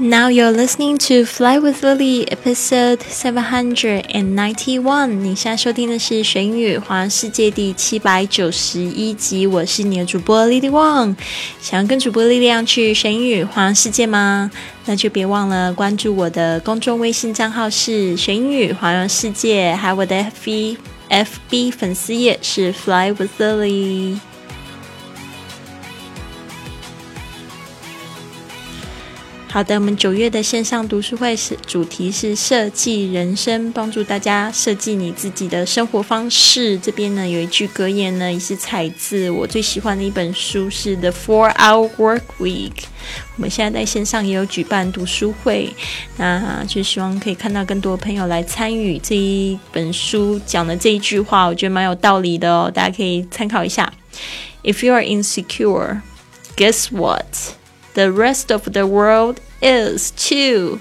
Now you're listening to Fly with Lily, episode seven hundred and ninety-one。你现在收听的是《学英语环游世界》第七百九十一集。我是你的主播 Lily Wang。想要跟主播力量去学英语环游世界吗？那就别忘了关注我的公众微信账号是“学英语环游世界”，还有我的 FB FB 粉丝页是 Fly with Lily。好的，我们九月的线上读书会是主题是设计人生，帮助大家设计你自己的生活方式。这边呢有一句格言呢，也是采自我最喜欢的一本书，是《The Four Hour Work Week》。我们现在在线上也有举办读书会，那就希望可以看到更多朋友来参与这一本书讲的这一句话，我觉得蛮有道理的哦，大家可以参考一下。If you are insecure, guess what? The rest of the world is too.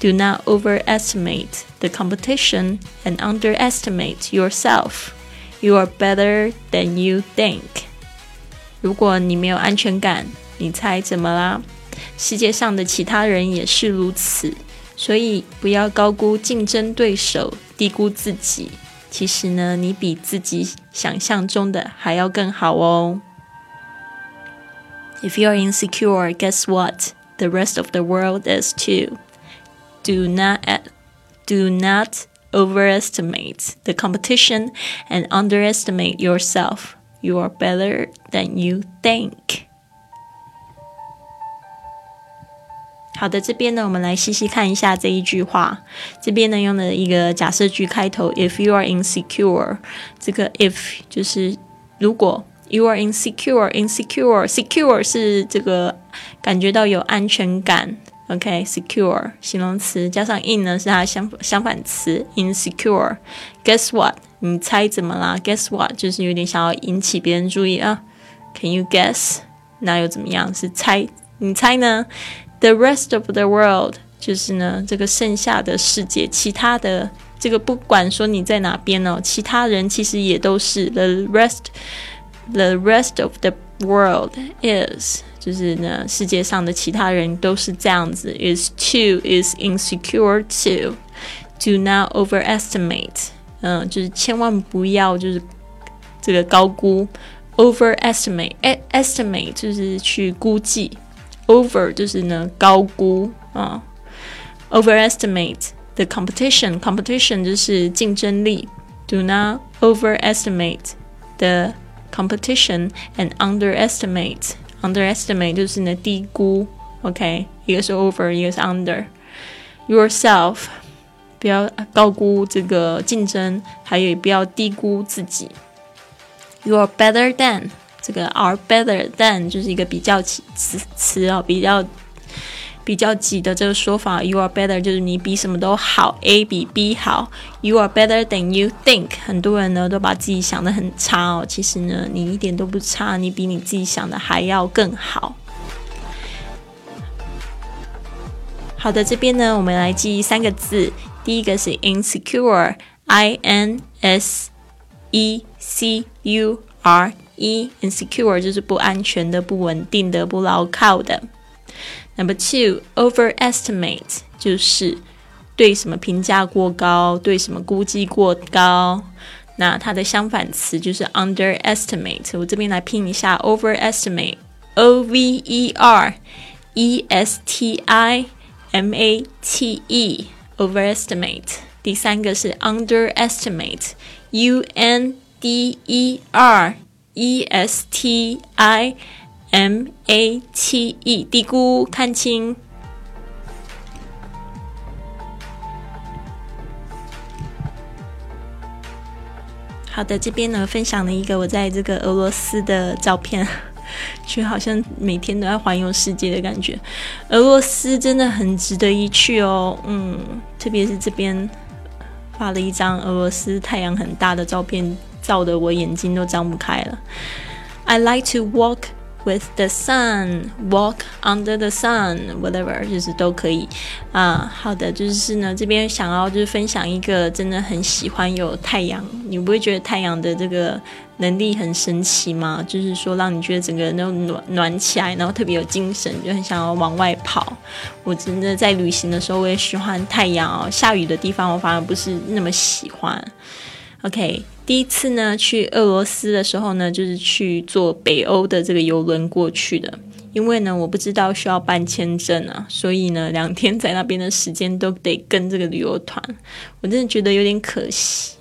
Do not overestimate the competition and underestimate yourself. You are better than you think. 如果你没有安全感，你猜怎么啦？世界上的其他人也是如此，所以不要高估竞争对手，低估自己。其实呢，你比自己想象中的还要更好哦。If you're insecure, guess what? The rest of the world is too. Do not do not overestimate the competition and underestimate yourself. You are better than you think. 好的，这边呢，我们来细细看一下这一句话。这边呢，用的一个假设句开头，If you are insecure，这个 if 就是如果。 You are insecure, insecure, secure 是这个感觉到有安全感。OK，secure 形容词加上 in 呢是它相相反词 insecure。Guess what？你猜怎么啦？Guess what？就是有点想要引起别人注意啊。Can you guess？那又怎么样？是猜？你猜呢？The rest of the world 就是呢这个剩下的世界，其他的这个不管说你在哪边哦，其他人其实也都是 the rest。The rest of the world is，就是呢，世界上的其他人都是这样子。Is too is insecure too. Do not overestimate，嗯，就是千万不要就是这个高估。Overestimate，estimate 就是去估计，over 就是呢高估啊。Overestimate the competition，competition 就是竞争力。Do not overestimate the competition and underestimate underestimate 就是呢低估，OK，一个是 over，一个是 under yourself，不要高估这个竞争，还有不要低估自己。You are better than 这个 are better than 就是一个比较词词啊，比较。 比较挤的这个说法，you are better 就是你比什么都好，A 比 B 好，you are better than you think。很多人呢都把自己想的很差哦，其实呢你一点都不差，你比你自己想的还要更好。好的，这边呢我们来记三个字，第一个是 insecure，I N S E C U R E，insecure 就是不安全的、不稳定的、不牢靠的。Number two, overestimate 就是对什么评价过高，对什么估计过高。那它的相反词就是 underestimate。我这边来拼一下 overestimate，o v e r e s t i m a t e，overestimate。第三个是 underestimate，u n d e r e s t i。 M A T E 低估看清。好的，这边呢分享了一个我在这个俄罗斯的照片，就好像每天都在环游世界的感觉。俄罗斯真的很值得一去哦，嗯，特别是这边发了一张俄罗斯太阳很大的照片，照的我眼睛都张不开了。I like to walk. With the sun, walk under the sun, whatever，就是都可以啊。好的，就是呢，这边想要就是分享一个真的很喜欢有太阳，你不会觉得太阳的这个能力很神奇吗？就是说让你觉得整个人都暖暖起来，然后特别有精神，就很想要往外跑。我真的在旅行的时候，我也喜欢太阳哦。下雨的地方，我反而不是那么喜欢。OK。第一次呢，去俄罗斯的时候呢，就是去坐北欧的这个游轮过去的。因为呢，我不知道需要办签证啊，所以呢，两天在那边的时间都得跟这个旅游团，我真的觉得有点可惜。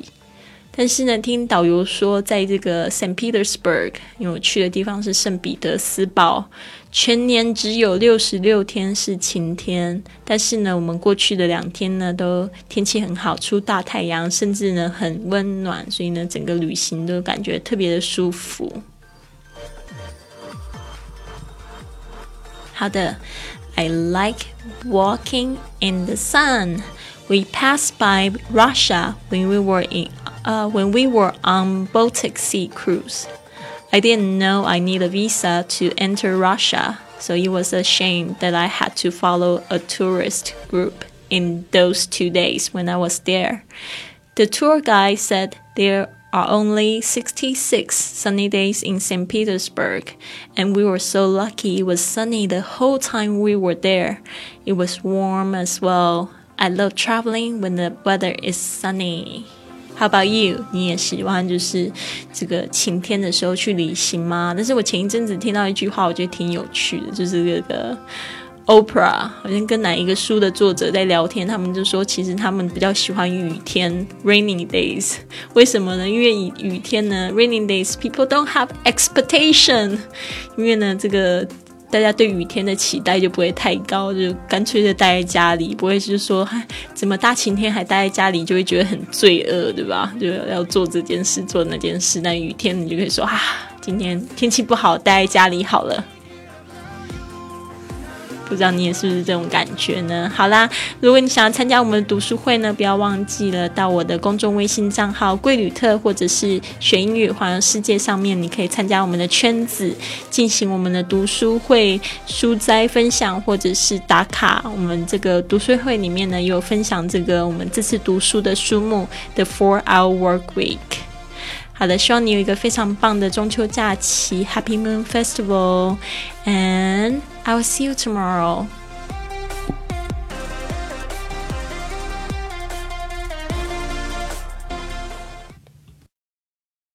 但是呢，听导游说，在这个 Saint Petersburg，因为我去的地方是圣彼得斯堡。全年只有六十六天是晴天，但是呢，我们过去的两天呢都天气很好，出大太阳，甚至呢很温暖，所以呢整个旅行都感觉特别的舒服。好的，I like walking in the sun. We passed by Russia when we were in, uh, when we were on Baltic Sea cruise. I didn't know I need a visa to enter Russia, so it was a shame that I had to follow a tourist group in those two days when I was there. The tour guide said there are only 66 sunny days in St. Petersburg, and we were so lucky it was sunny the whole time we were there. It was warm as well. I love traveling when the weather is sunny. How about you？你也喜欢就是这个晴天的时候去旅行吗？但是我前一阵子听到一句话，我觉得挺有趣的，就是这个 Oprah 好像跟哪一个书的作者在聊天，他们就说其实他们比较喜欢雨天 （rainy days）。为什么呢？因为雨天呢，rainy days people don't have expectation。因为呢，这个。大家对雨天的期待就不会太高，就干脆就待在家里，不会是说，怎么大晴天还待在家里，就会觉得很罪恶，对吧？就要做这件事，做那件事。那雨天你就可以说，啊，今天天气不好，待在家里好了。不知道你也是不是这种感觉呢？好啦，如果你想要参加我们的读书会呢，不要忘记了到我的公众微信账号“贵旅特”或者是“学英语环游世界”上面，你可以参加我们的圈子，进行我们的读书会书斋分享，或者是打卡。我们这个读书会里面呢，有分享这个我们这次读书的书目《The Four Hour Work Week》。好的，希望你有一个非常棒的中秋假期，Happy Moon Festival，and I will see you tomorrow.